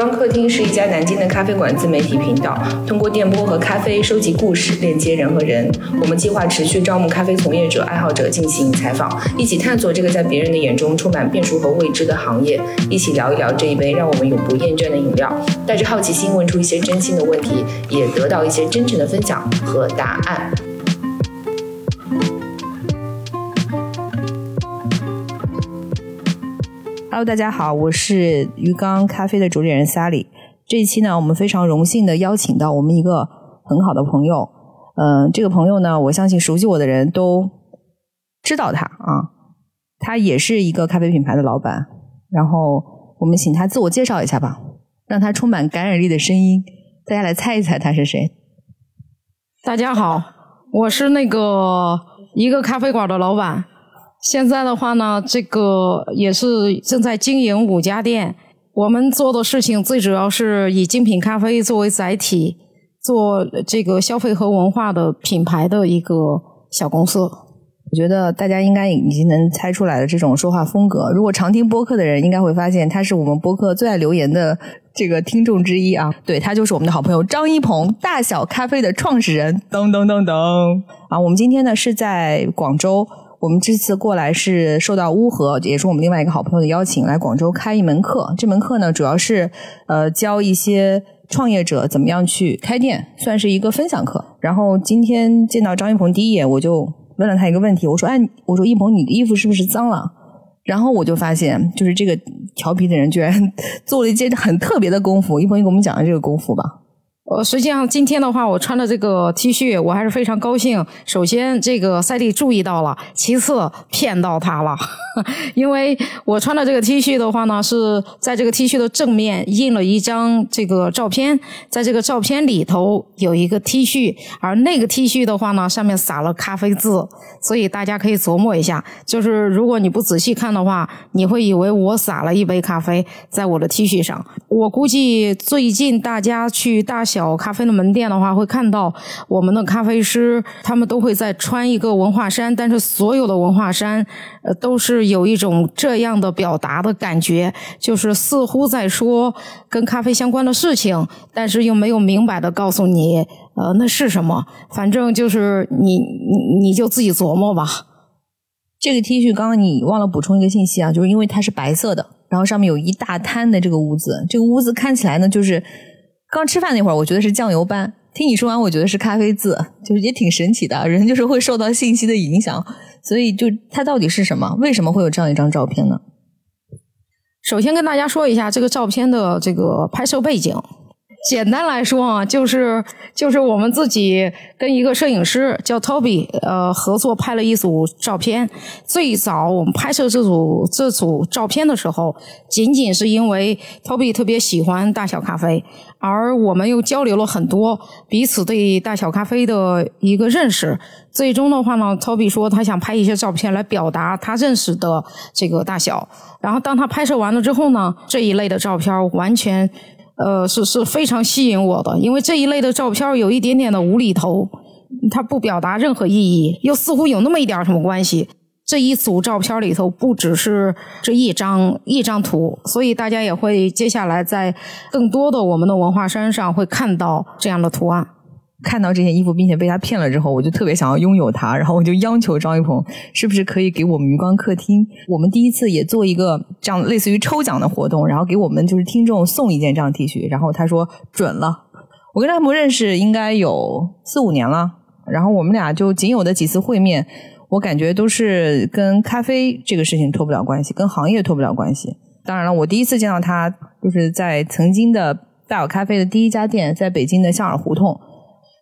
缸客厅是一家南京的咖啡馆自媒体频道，通过电波和咖啡收集故事，链接人和人。我们计划持续招募咖啡从业者、爱好者进行采访，一起探索这个在别人的眼中充满变数和未知的行业，一起聊一聊这一杯让我们永不厌倦的饮料。带着好奇心问出一些真心的问题，也得到一些真诚的分享和答案。Hello，大家好，我是鱼缸咖啡的主理人 Sally。这一期呢，我们非常荣幸的邀请到我们一个很好的朋友。嗯、这个朋友呢，我相信熟悉我的人都知道他啊。他也是一个咖啡品牌的老板。然后我们请他自我介绍一下吧，让他充满感染力的声音，大家来猜一猜他是谁。大家好，我是那个一个咖啡馆的老板。现在的话呢，这个也是正在经营五家店。我们做的事情最主要是以精品咖啡作为载体，做这个消费和文化的品牌的一个小公司。我觉得大家应该已经能猜出来了这种说话风格。如果常听播客的人，应该会发现他是我们播客最爱留言的这个听众之一啊。对他就是我们的好朋友张一鹏，大小咖啡的创始人。噔噔噔噔啊！我们今天呢是在广州，我们这次过来是受到乌合，也是我们另外一个好朋友的邀请，来广州开一门课。这门课呢主要是呃教一些创业者怎么样去开店，算是一个分享课。然后今天见到张一鹏第一眼，我就问了他一个问题，我说：“哎，我说一鹏，你的衣服是不是脏了？”然后我就发现，就是这个调皮的人居然 做了一件很特别的功夫。一鹏，你给我们讲讲这个功夫吧。呃，实际上今天的话，我穿的这个 T 恤，我还是非常高兴。首先，这个赛丽注意到了；其次，骗到他了，因为我穿的这个 T 恤的话呢，是在这个 T 恤的正面印了一张这个照片，在这个照片里头有一个 T 恤，而那个 T 恤的话呢，上面撒了咖啡渍，所以大家可以琢磨一下，就是如果你不仔细看的话，你会以为我撒了一杯咖啡在我的 T 恤上。我估计最近大家去大小小咖啡的门店的话，会看到我们的咖啡师他们都会在穿一个文化衫，但是所有的文化衫呃都是有一种这样的表达的感觉，就是似乎在说跟咖啡相关的事情，但是又没有明白的告诉你呃那是什么，反正就是你你你就自己琢磨吧。这个 T 恤刚刚你忘了补充一个信息啊，就是因为它是白色的，然后上面有一大滩的这个污渍，这个污渍看起来呢，就是刚吃饭那会儿，我觉得是酱油斑。听你说完，我觉得是咖啡渍，就是也挺神奇的。人就是会受到信息的影响，所以就它到底是什么？为什么会有这样一张照片呢？首先跟大家说一下这个照片的这个拍摄背景。简单来说啊，就是就是我们自己跟一个摄影师叫 Toby，呃，合作拍了一组照片。最早我们拍摄这组这组照片的时候，仅仅是因为 Toby 特别喜欢大小咖啡，而我们又交流了很多彼此对大小咖啡的一个认识。最终的话呢，Toby 说他想拍一些照片来表达他认识的这个大小。然后当他拍摄完了之后呢，这一类的照片完全。呃，是是非常吸引我的，因为这一类的照片有一点点的无厘头，它不表达任何意义，又似乎有那么一点什么关系。这一组照片里头不只是这一张一张图，所以大家也会接下来在更多的我们的文化衫上会看到这样的图案。看到这件衣服，并且被他骗了之后，我就特别想要拥有它，然后我就央求张一鹏，是不是可以给我们鱼缸客厅，我们第一次也做一个这样类似于抽奖的活动，然后给我们就是听众送一件这样 T 恤，然后他说准了。我跟张一鹏认识应该有四五年了，然后我们俩就仅有的几次会面，我感觉都是跟咖啡这个事情脱不了关系，跟行业脱不了关系。当然了，我第一次见到他就是在曾经的大有咖啡的第一家店，在北京的象耳胡同。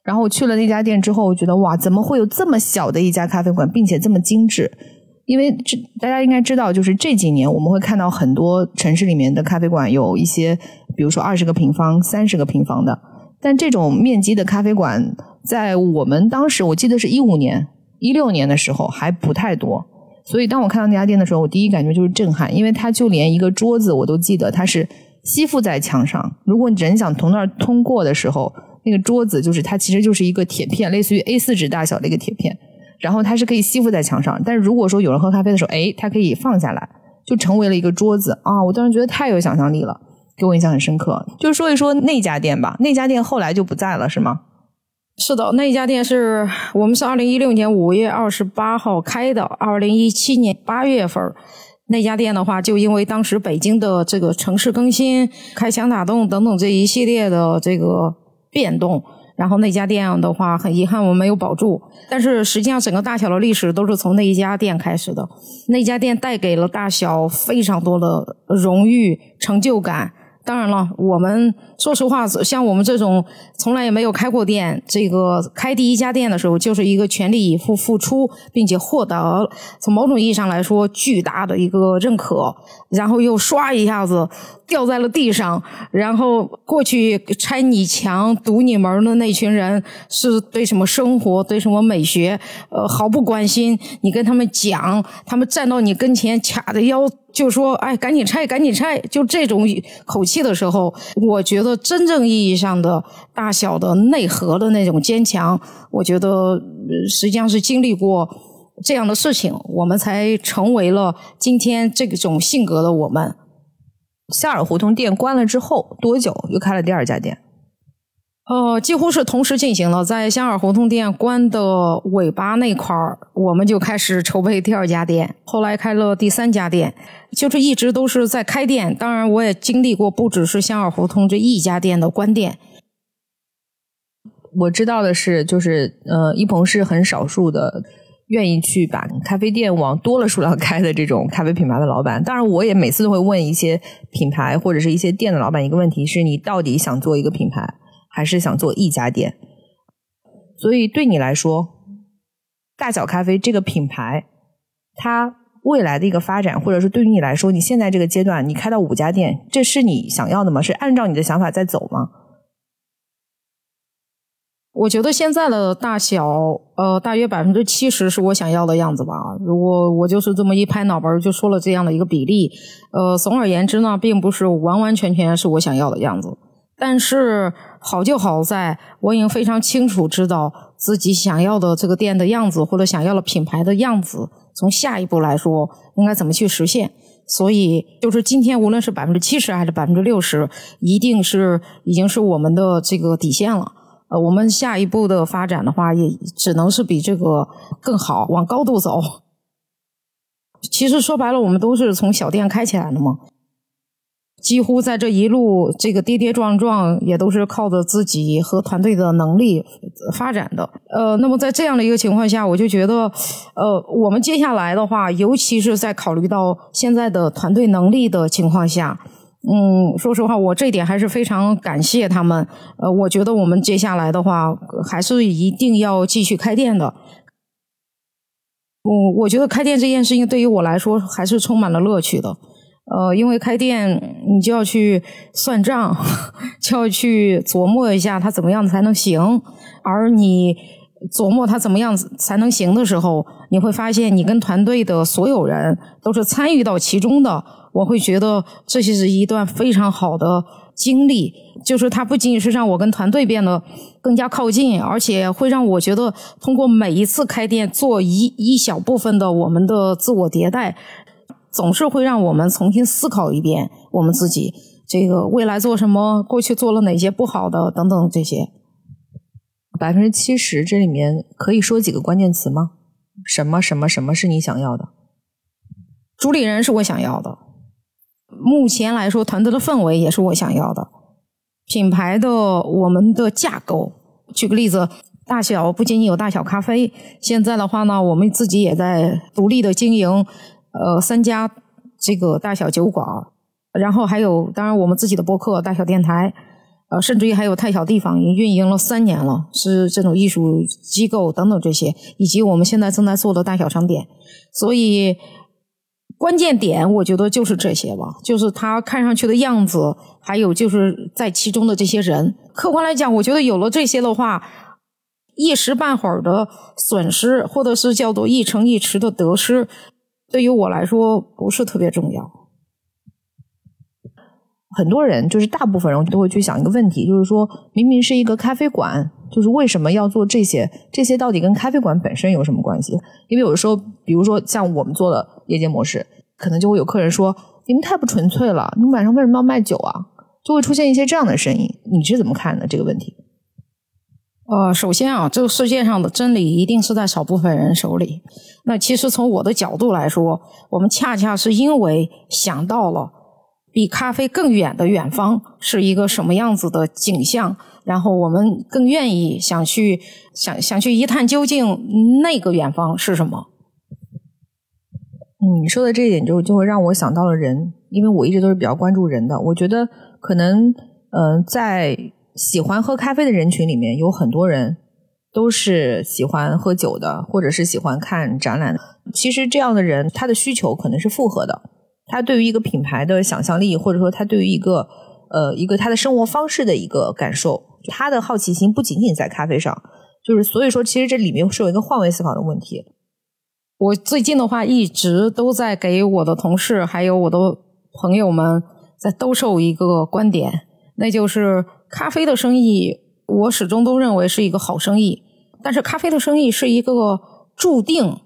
然后我去了那家店之后，我觉得哇，怎么会有这么小的一家咖啡馆，并且这么精致？因为这大家应该知道，就是这几年我们会看到很多城市里面的咖啡馆有一些，比如说二十个平方、三十个平方的，但这种面积的咖啡馆，在我们当时我记得是一五年、一六年的时候还不太多。所以当我看到那家店的时候，我第一感觉就是震撼，因为它就连一个桌子我都记得它是吸附在墙上，如果你人想从那儿通过的时候。那个桌子就是它，其实就是一个铁片，类似于 A 四纸大小的一个铁片，然后它是可以吸附在墙上。但是如果说有人喝咖啡的时候，哎，它可以放下来，就成为了一个桌子啊！我当时觉得太有想象力了。给我印象很深刻。就说一说那家店吧，那家店后来就不在了，是吗？是的，那家店是我们是二零一六年五月二十八号开的，二零一七年八月份那家店的话，就因为当时北京的这个城市更新、开墙打洞等等这一系列的这个变动。然后那家店的话，很遗憾我们没有保住。但是实际上，整个大小的历史都是从那一家店开始的。那家店带给了大小非常多的荣誉、成就感。当然了，我们说实话，像我们这种从来也没有开过店，这个开第一家店的时候，就是一个全力以赴付出，并且获得从某种意义上来说巨大的一个认可，然后又唰一下子掉在了地上。然后过去拆你墙、堵你门的那群人，是对什么生活、对什么美学，呃，毫不关心。你跟他们讲，他们站到你跟前，卡着腰。就说哎，赶紧拆，赶紧拆，就这种口气的时候，我觉得真正意义上的大小的内核的那种坚强，我觉得实际上是经历过这样的事情，我们才成为了今天这种性格的我们。夏尔胡同店关了之后多久又开了第二家店？呃，几乎是同时进行了，在香尔胡同店关的尾巴那块儿，我们就开始筹备第二家店，后来开了第三家店，就是一直都是在开店。当然，我也经历过不只是香尔胡同这一家店的关店。我知道的是，就是呃，一鹏是很少数的愿意去把咖啡店往多了数量开的这种咖啡品牌的老板。当然，我也每次都会问一些品牌或者是一些店的老板一个问题：是你到底想做一个品牌？还是想做一家店，所以对你来说，大小咖啡这个品牌，它未来的一个发展，或者是对于你来说，你现在这个阶段，你开到五家店，这是你想要的吗？是按照你的想法在走吗？我觉得现在的大小，呃，大约百分之七十是我想要的样子吧。如果我就是这么一拍脑门就说了这样的一个比例，呃，总而言之呢，并不是完完全全是我想要的样子。但是好就好在，我已经非常清楚知道自己想要的这个店的样子，或者想要的品牌的样子，从下一步来说应该怎么去实现。所以，就是今天无论是百分之七十还是百分之六十，一定是已经是我们的这个底线了。呃，我们下一步的发展的话，也只能是比这个更好，往高度走。其实说白了，我们都是从小店开起来的嘛。几乎在这一路这个跌跌撞撞，也都是靠着自己和团队的能力发展的。呃，那么在这样的一个情况下，我就觉得，呃，我们接下来的话，尤其是在考虑到现在的团队能力的情况下，嗯，说实话，我这点还是非常感谢他们。呃，我觉得我们接下来的话，还是一定要继续开店的。我我觉得开店这件事情对于我来说，还是充满了乐趣的。呃，因为开店，你就要去算账，就要去琢磨一下它怎么样才能行。而你琢磨它怎么样才能行的时候，你会发现你跟团队的所有人都是参与到其中的。我会觉得这是一段非常好的经历，就是它不仅仅是让我跟团队变得更加靠近，而且会让我觉得通过每一次开店做一一小部分的我们的自我迭代。总是会让我们重新思考一遍我们自己这个未来做什么，过去做了哪些不好的等等这些。百分之七十这里面可以说几个关键词吗？什么什么什么是你想要的？主理人是我想要的。目前来说，团队的氛围也是我想要的。品牌的我们的架构，举个例子，大小不仅仅有大小咖啡，现在的话呢，我们自己也在独立的经营。呃，三家这个大小酒馆，然后还有当然我们自己的播客、大小电台，呃，甚至于还有太小地方已经运营了三年了，是这种艺术机构等等这些，以及我们现在正在做的大小商店。所以关键点我觉得就是这些吧，就是它看上去的样子，还有就是在其中的这些人。客观来讲，我觉得有了这些的话，一时半会儿的损失，或者是叫做一城一池的得失。对于我来说不是特别重要。很多人就是大部分人都会去想一个问题，就是说明明是一个咖啡馆，就是为什么要做这些？这些到底跟咖啡馆本身有什么关系？因为有的时候，比如说像我们做的夜间模式，可能就会有客人说：“你们太不纯粹了，你们晚上为什么要卖酒啊？”就会出现一些这样的声音。你是怎么看的这个问题？呃，首先啊，这个世界上的真理一定是在少部分人手里。那其实从我的角度来说，我们恰恰是因为想到了比咖啡更远的远方是一个什么样子的景象，然后我们更愿意想去想想去一探究竟，那个远方是什么。嗯，你说的这一点就就会让我想到了人，因为我一直都是比较关注人的。我觉得可能，嗯，在喜欢喝咖啡的人群里面，有很多人都是喜欢喝酒的，或者是喜欢看展览的。其实这样的人，他的需求可能是复合的。他对于一个品牌的想象力，或者说他对于一个呃一个他的生活方式的一个感受，他的好奇心不仅仅在咖啡上。就是所以说，其实这里面是有一个换位思考的问题。我最近的话，一直都在给我的同事还有我的朋友们在兜售一个观点，那就是咖啡的生意，我始终都认为是一个好生意。但是咖啡的生意是一个注定，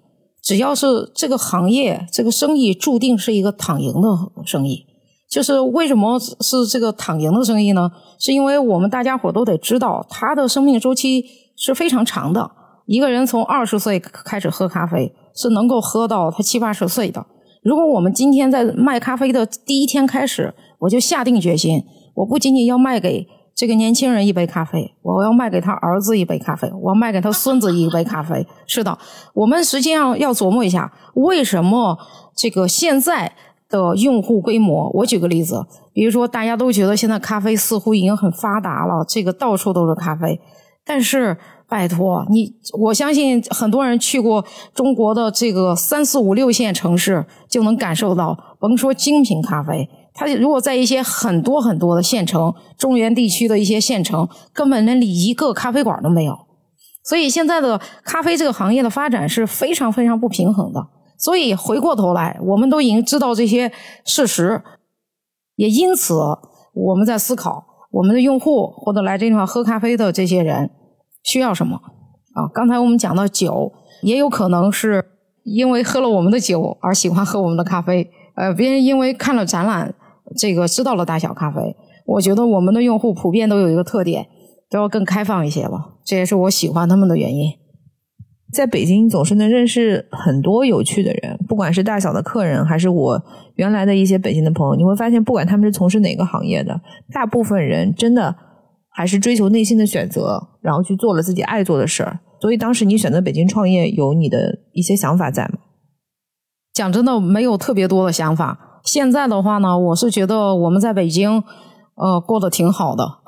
只要是这个行业这个生意注定是一个躺赢的生意。就是为什么是这个躺赢的生意呢？是因为我们大家伙都得知道，它的生命周期是非常长的。一个人从二十岁开始喝咖啡。是能够喝到他七八十岁的。如果我们今天在卖咖啡的第一天开始，我就下定决心，我不仅仅要卖给这个年轻人一杯咖啡，我要卖给他儿子一杯咖啡，我要卖给他孙子一杯咖啡。是的，我们实际上要琢磨一下，为什么这个现在的用户规模？我举个例子，比如说大家都觉得现在咖啡似乎已经很发达了，这个到处都是咖啡，但是。拜托你，我相信很多人去过中国的这个三四五六线城市，就能感受到，甭说精品咖啡，它如果在一些很多很多的县城，中原地区的一些县城，根本连一个咖啡馆都没有。所以现在的咖啡这个行业的发展是非常非常不平衡的。所以回过头来，我们都已经知道这些事实，也因此我们在思考，我们的用户或者来这地方喝咖啡的这些人。需要什么啊？刚才我们讲到酒，也有可能是因为喝了我们的酒而喜欢喝我们的咖啡。呃，别人因为看了展览，这个知道了大小咖啡。我觉得我们的用户普遍都有一个特点，都要更开放一些吧。这也是我喜欢他们的原因。在北京总是能认识很多有趣的人，不管是大小的客人，还是我原来的一些北京的朋友，你会发现，不管他们是从事哪个行业的，大部分人真的。还是追求内心的选择，然后去做了自己爱做的事儿。所以当时你选择北京创业，有你的一些想法在吗？讲真的，没有特别多的想法。现在的话呢，我是觉得我们在北京，呃，过得挺好的。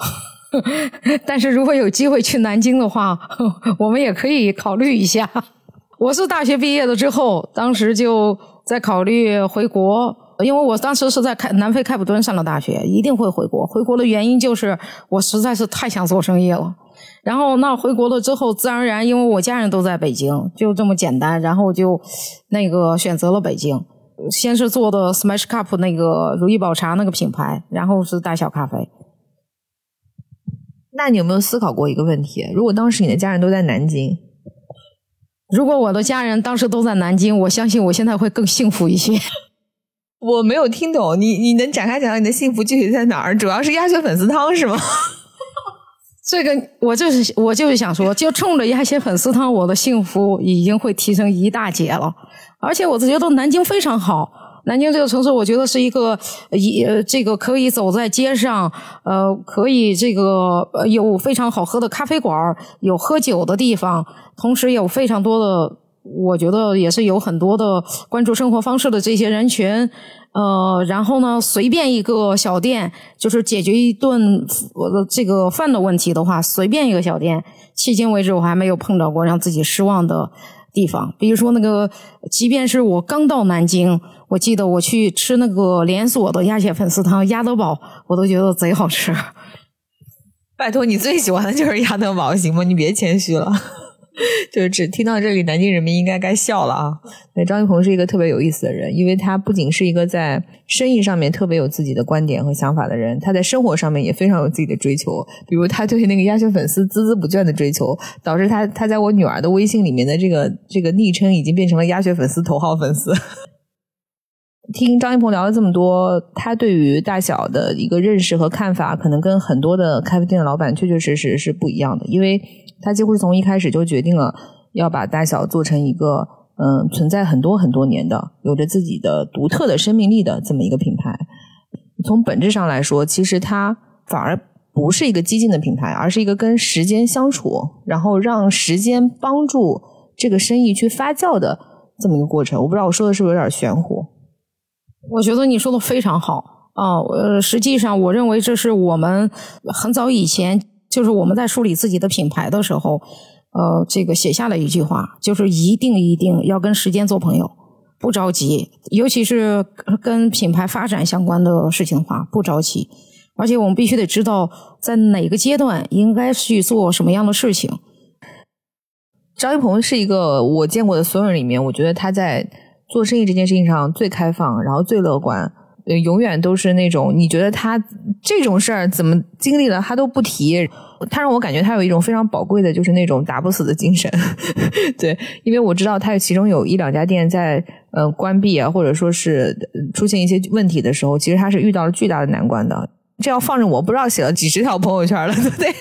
但是如果有机会去南京的话，我们也可以考虑一下。我是大学毕业了之后，当时就在考虑回国。因为我当时是在开南非开普敦上了大学，一定会回国。回国的原因就是我实在是太想做生意了。然后那回国了之后，自然而然，因为我家人都在北京，就这么简单。然后就那个选择了北京，先是做的 Smash Cup 那个如意宝茶那个品牌，然后是大小咖啡。那你有没有思考过一个问题？如果当时你的家人都在南京，如果我的家人当时都在南京，我相信我现在会更幸福一些。我没有听懂你，你能展开讲讲你的幸福具体在哪儿？主要是鸭血粉丝汤是吗？这个我就是我就是想说，就冲着一些粉丝汤，我的幸福已经会提升一大截了。而且我是觉得南京非常好，南京这个城市，我觉得是一个一这个可以走在街上，呃，可以这个有非常好喝的咖啡馆，有喝酒的地方，同时有非常多的。我觉得也是有很多的关注生活方式的这些人群，呃，然后呢，随便一个小店就是解决一顿我的这个饭的问题的话，随便一个小店，迄今为止我还没有碰到过让自己失望的地方。比如说那个，即便是我刚到南京，我记得我去吃那个连锁的鸭血粉丝汤鸭德堡，我都觉得贼好吃。拜托，你最喜欢的就是鸭德堡，行吗？你别谦虚了。就是只听到这里，南京人民应该该笑了啊！那张一鹏是一个特别有意思的人，因为他不仅是一个在生意上面特别有自己的观点和想法的人，他在生活上面也非常有自己的追求。比如他对那个鸭血粉丝孜孜不倦的追求，导致他他在我女儿的微信里面的这个这个昵称已经变成了鸭血粉丝头号粉丝。听张一鹏聊了这么多，他对于大小的一个认识和看法，可能跟很多的咖啡店的老板确确实实是不一样的，因为他几乎是从一开始就决定了要把大小做成一个嗯存在很多很多年的、有着自己的独特的生命力的这么一个品牌。从本质上来说，其实它反而不是一个激进的品牌，而是一个跟时间相处，然后让时间帮助这个生意去发酵的这么一个过程。我不知道我说的是不是有点玄乎？我觉得你说的非常好啊，呃，实际上我认为这是我们很早以前，就是我们在梳理自己的品牌的时候，呃，这个写下了一句话，就是一定一定要跟时间做朋友，不着急，尤其是跟品牌发展相关的事情的话，不着急，而且我们必须得知道在哪个阶段应该去做什么样的事情。张一鹏是一个我见过的所有人里面，我觉得他在。做生意这件事情上最开放，然后最乐观，永远都是那种你觉得他这种事儿怎么经历了他都不提，他让我感觉他有一种非常宝贵的，就是那种打不死的精神。对，因为我知道他其中有一两家店在呃关闭啊，或者说是出现一些问题的时候，其实他是遇到了巨大的难关的。这要放着我不知道写了几十条朋友圈了，对不对？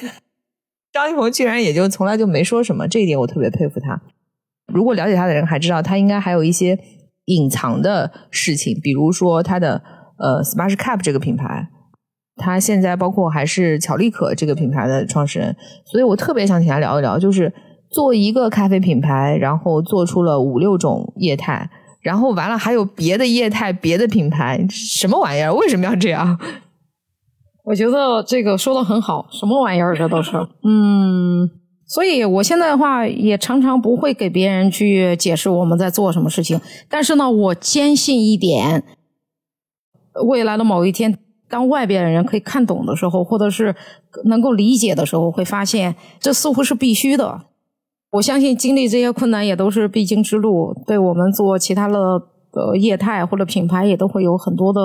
张一鹏居然也就从来就没说什么，这一点我特别佩服他。如果了解他的人还知道，他应该还有一些隐藏的事情，比如说他的呃 Smash Cap 这个品牌，他现在包括还是巧力可这个品牌的创始人，所以我特别想请他聊一聊，就是做一个咖啡品牌，然后做出了五六种业态，然后完了还有别的业态、别的品牌，什么玩意儿？为什么要这样？我觉得这个说的很好，什么玩意儿？这都是嗯。所以，我现在的话也常常不会给别人去解释我们在做什么事情。但是呢，我坚信一点：未来的某一天，当外边的人可以看懂的时候，或者是能够理解的时候，会发现这似乎是必须的。我相信经历这些困难也都是必经之路，对我们做其他的呃业态或者品牌也都会有很多的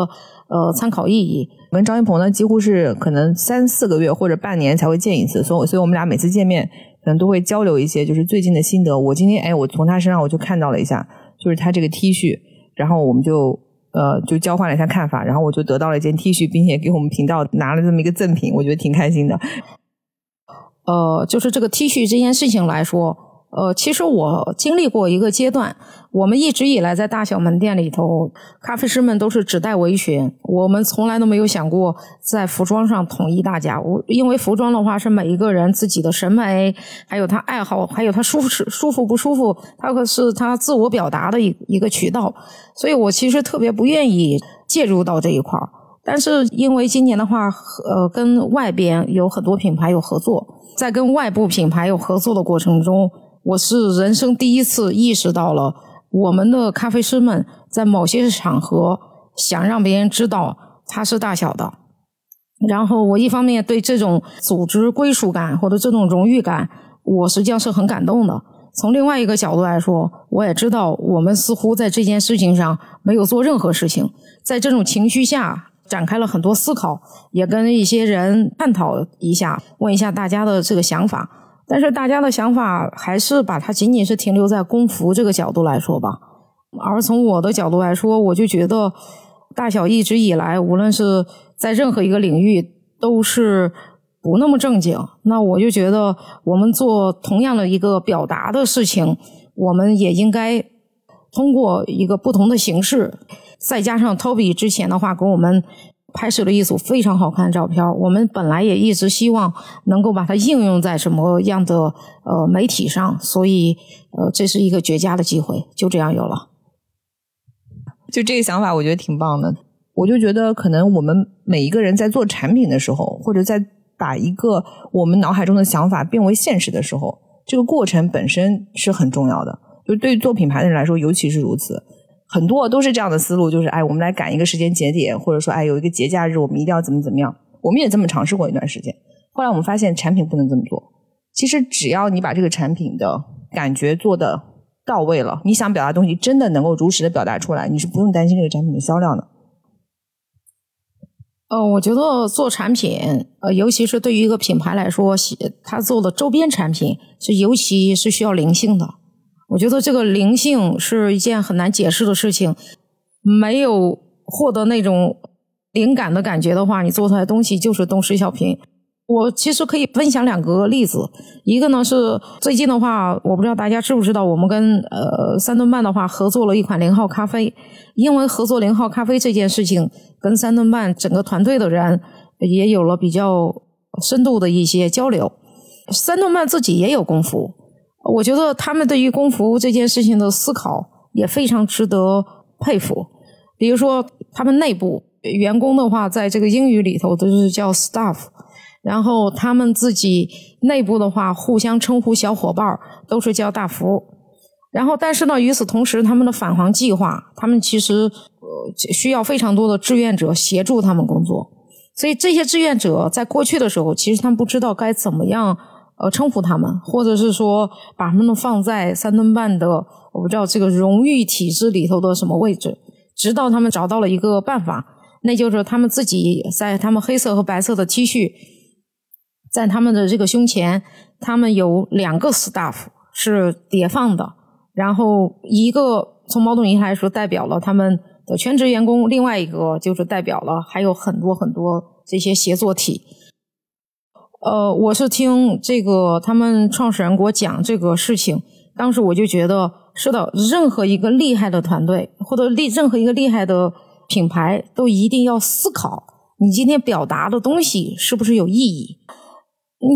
呃参考意义。跟张一鹏呢，几乎是可能三四个月或者半年才会见一次，所以所以我们俩每次见面。可能都会交流一些，就是最近的心得。我今天哎，我从他身上我就看到了一下，就是他这个 T 恤，然后我们就呃就交换了一下看法，然后我就得到了一件 T 恤，并且给我们频道拿了这么一个赠品，我觉得挺开心的。呃，就是这个 T 恤这件事情来说。呃，其实我经历过一个阶段，我们一直以来在大小门店里头，咖啡师们都是只带围裙，我们从来都没有想过在服装上统一大家。我因为服装的话是每一个人自己的审美，还有他爱好，还有他舒适舒服不舒服，他可是他自我表达的一一个渠道，所以我其实特别不愿意介入到这一块儿。但是因为今年的话，呃，跟外边有很多品牌有合作，在跟外部品牌有合作的过程中。我是人生第一次意识到了，我们的咖啡师们在某些场合想让别人知道他是大小的。然后我一方面对这种组织归属感或者这种荣誉感，我实际上是很感动的。从另外一个角度来说，我也知道我们似乎在这件事情上没有做任何事情。在这种情绪下展开了很多思考，也跟一些人探讨一下，问一下大家的这个想法。但是大家的想法还是把它仅仅是停留在工服这个角度来说吧，而从我的角度来说，我就觉得大小一直以来，无论是在任何一个领域，都是不那么正经。那我就觉得，我们做同样的一个表达的事情，我们也应该通过一个不同的形式，再加上 Toby 之前的话给我们。拍摄了一组非常好看的照片，我们本来也一直希望能够把它应用在什么样的呃媒体上，所以呃这是一个绝佳的机会，就这样有了。就这个想法，我觉得挺棒的。我就觉得，可能我们每一个人在做产品的时候，或者在把一个我们脑海中的想法变为现实的时候，这个过程本身是很重要的。就对做品牌的人来说，尤其是如此。很多都是这样的思路，就是哎，我们来赶一个时间节点，或者说哎，有一个节假日，我们一定要怎么怎么样。我们也这么尝试过一段时间，后来我们发现产品不能这么做。其实只要你把这个产品的感觉做的到位了，你想表达东西真的能够如实的表达出来，你是不用担心这个产品的销量的。呃，我觉得做产品，呃，尤其是对于一个品牌来说，他做的周边产品是尤其是需要灵性的。我觉得这个灵性是一件很难解释的事情。没有获得那种灵感的感觉的话，你做出来东西就是东施效颦。我其实可以分享两个例子，一个呢是最近的话，我不知道大家知不知道，我们跟呃三顿半的话合作了一款零号咖啡，因为合作零号咖啡这件事情，跟三顿半整个团队的人也有了比较深度的一些交流。三顿半自己也有功夫，我觉得他们对于功夫这件事情的思考也非常值得佩服。比如说，他们内部员工的话，在这个英语里头都是叫 staff。然后他们自己内部的话，互相称呼小伙伴都是叫大福。然后，但是呢，与此同时，他们的返航计划，他们其实呃需要非常多的志愿者协助他们工作。所以这些志愿者在过去的时候，其实他们不知道该怎么样呃称呼他们，或者是说把他们放在三顿半的我不知道这个荣誉体制里头的什么位置。直到他们找到了一个办法，那就是他们自己在他们黑色和白色的 T 恤。在他们的这个胸前，他们有两个 staff 是叠放的，然后一个从某种意义来说代表了他们的全职员工，另外一个就是代表了还有很多很多这些协作体。呃，我是听这个他们创始人给我讲这个事情，当时我就觉得是的，任何一个厉害的团队或者厉任何一个厉害的品牌，都一定要思考你今天表达的东西是不是有意义。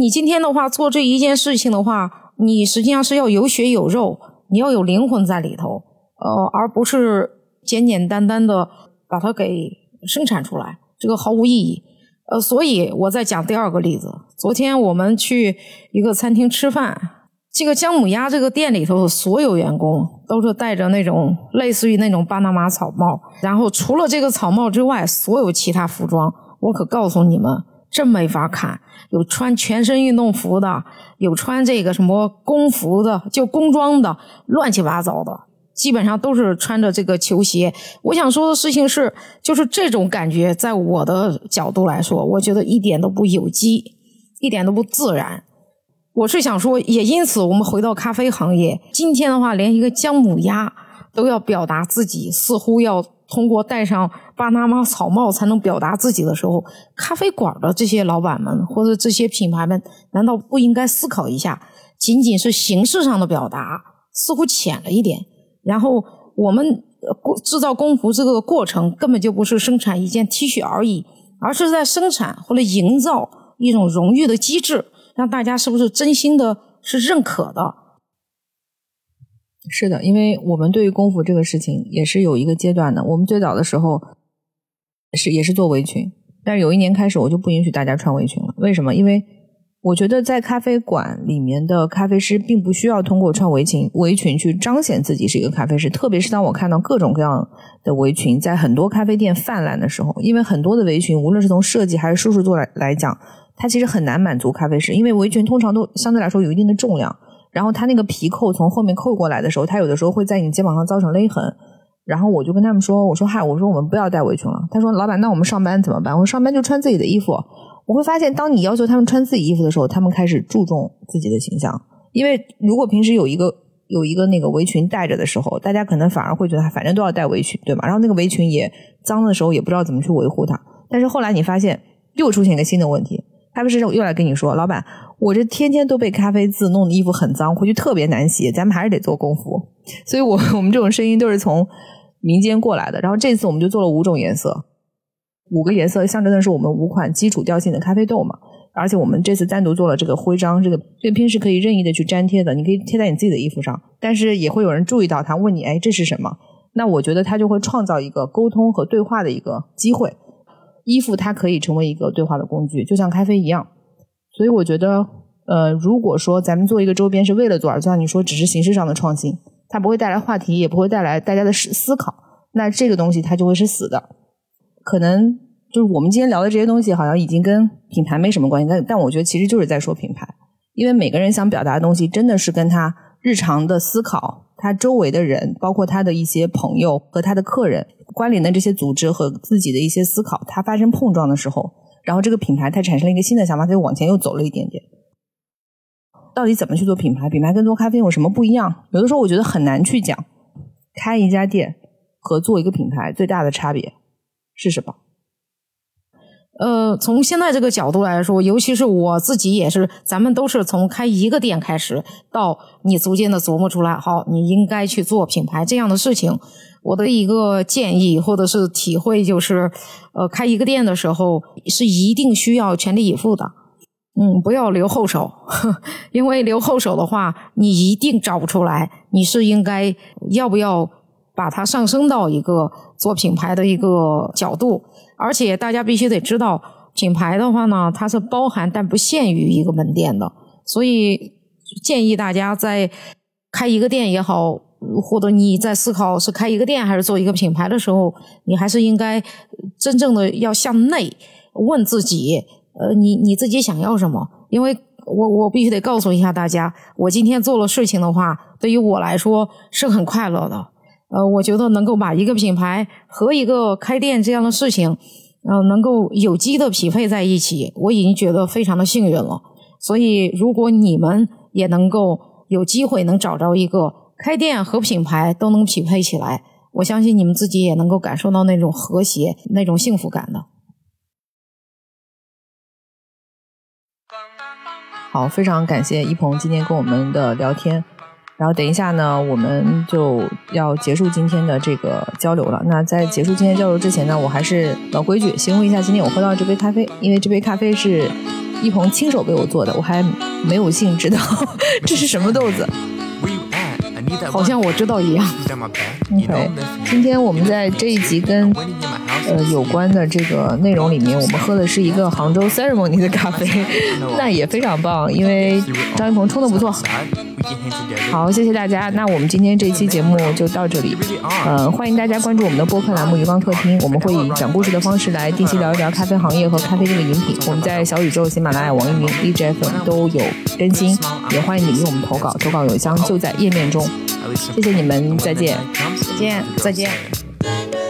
你今天的话做这一件事情的话，你实际上是要有血有肉，你要有灵魂在里头，呃，而不是简简单单的把它给生产出来，这个毫无意义。呃，所以我在讲第二个例子。昨天我们去一个餐厅吃饭，这个姜母鸭这个店里头的所有员工都是戴着那种类似于那种巴拿马草帽，然后除了这个草帽之外，所有其他服装，我可告诉你们。真没法看，有穿全身运动服的，有穿这个什么工服的，就工装的，乱七八糟的，基本上都是穿着这个球鞋。我想说的事情是，就是这种感觉，在我的角度来说，我觉得一点都不有机，一点都不自然。我是想说，也因此，我们回到咖啡行业，今天的话，连一个姜母鸭都要表达自己，似乎要。通过戴上巴拿马草帽才能表达自己的时候，咖啡馆的这些老板们或者这些品牌们，难道不应该思考一下？仅仅是形式上的表达似乎浅了一点。然后我们制造工服这个过程根本就不是生产一件 T 恤而已，而是在生产或者营造一种荣誉的机制，让大家是不是真心的是认可的？是的，因为我们对于功夫这个事情也是有一个阶段的。我们最早的时候是也是做围裙，但是有一年开始我就不允许大家穿围裙了。为什么？因为我觉得在咖啡馆里面的咖啡师并不需要通过穿围裙围裙去彰显自己是一个咖啡师。特别是当我看到各种各样的围裙在很多咖啡店泛滥的时候，因为很多的围裙无论是从设计还是舒适度来来讲，它其实很难满足咖啡师，因为围裙通常都相对来说有一定的重量。然后它那个皮扣从后面扣过来的时候，它有的时候会在你肩膀上造成勒痕。然后我就跟他们说：“我说嗨，我说我们不要带围裙了。”他说：“老板，那我们上班怎么办？”我说：“上班就穿自己的衣服。”我会发现，当你要求他们穿自己衣服的时候，他们开始注重自己的形象。因为如果平时有一个有一个那个围裙戴着的时候，大家可能反而会觉得反正都要戴围裙，对吧？然后那个围裙也脏的时候，也不知道怎么去维护它。但是后来你发现，又出现一个新的问题。咖啡师又来跟你说：“老板，我这天天都被咖啡渍弄的衣服很脏，回去特别难洗，咱们还是得做功夫。”所以，我 我们这种声音都是从民间过来的。然后这次我们就做了五种颜色，五个颜色象征的是我们五款基础调性的咖啡豆嘛。而且我们这次单独做了这个徽章，这个对拼是可以任意的去粘贴的，你可以贴在你自己的衣服上。但是也会有人注意到它，问你：“哎，这是什么？”那我觉得它就会创造一个沟通和对话的一个机会。衣服它可以成为一个对话的工具，就像咖啡一样。所以我觉得，呃，如果说咱们做一个周边是为了做，就像你说，只是形式上的创新，它不会带来话题，也不会带来大家的思思考，那这个东西它就会是死的。可能就是我们今天聊的这些东西，好像已经跟品牌没什么关系，但但我觉得其实就是在说品牌，因为每个人想表达的东西，真的是跟他日常的思考。他周围的人，包括他的一些朋友和他的客人，关联的这些组织和自己的一些思考，他发生碰撞的时候，然后这个品牌它产生了一个新的想法，它就往前又走了一点点。到底怎么去做品牌？品牌跟做咖啡有什么不一样？有的时候我觉得很难去讲。开一家店，和做一个品牌最大的差别是什么？呃，从现在这个角度来说，尤其是我自己也是，咱们都是从开一个店开始，到你逐渐的琢磨出来，好，你应该去做品牌这样的事情。我的一个建议或者是体会就是，呃，开一个店的时候是一定需要全力以赴的，嗯，不要留后手，因为留后手的话，你一定找不出来你是应该要不要把它上升到一个做品牌的一个角度。而且大家必须得知道，品牌的话呢，它是包含但不限于一个门店的。所以建议大家在开一个店也好，或者你在思考是开一个店还是做一个品牌的时候，你还是应该真正的要向内问自己，呃，你你自己想要什么？因为我我必须得告诉一下大家，我今天做了事情的话，对于我来说是很快乐的。呃，我觉得能够把一个品牌和一个开店这样的事情，呃，能够有机的匹配在一起，我已经觉得非常的幸运了。所以，如果你们也能够有机会能找着一个开店和品牌都能匹配起来，我相信你们自己也能够感受到那种和谐、那种幸福感的。好，非常感谢一鹏今天跟我们的聊天。然后等一下呢，我们就要结束今天的这个交流了。那在结束今天交流之前呢，我还是老规矩，形容一下今天我喝到这杯咖啡，因为这杯咖啡是一鹏亲手为我做的，我还没有幸知道 这是什么豆子。好像我知道一样。OK，今天我们在这一集跟呃有关的这个内容里面，我们喝的是一个杭州 Ceremony 的咖啡，那也非常棒，因为张一鹏冲的不错。好，谢谢大家。那我们今天这期节目就到这里。呃，欢迎大家关注我们的播客栏目“鱼缸客厅”，我们会以讲故事的方式来定期聊一聊咖啡行业和咖啡这个饮品。我们在小宇宙、喜马拉雅、网易云、荔枝 FM 都有更新，也欢迎你给我们投稿，投稿邮箱就在页面中。谢谢你们，再见，再见，再见。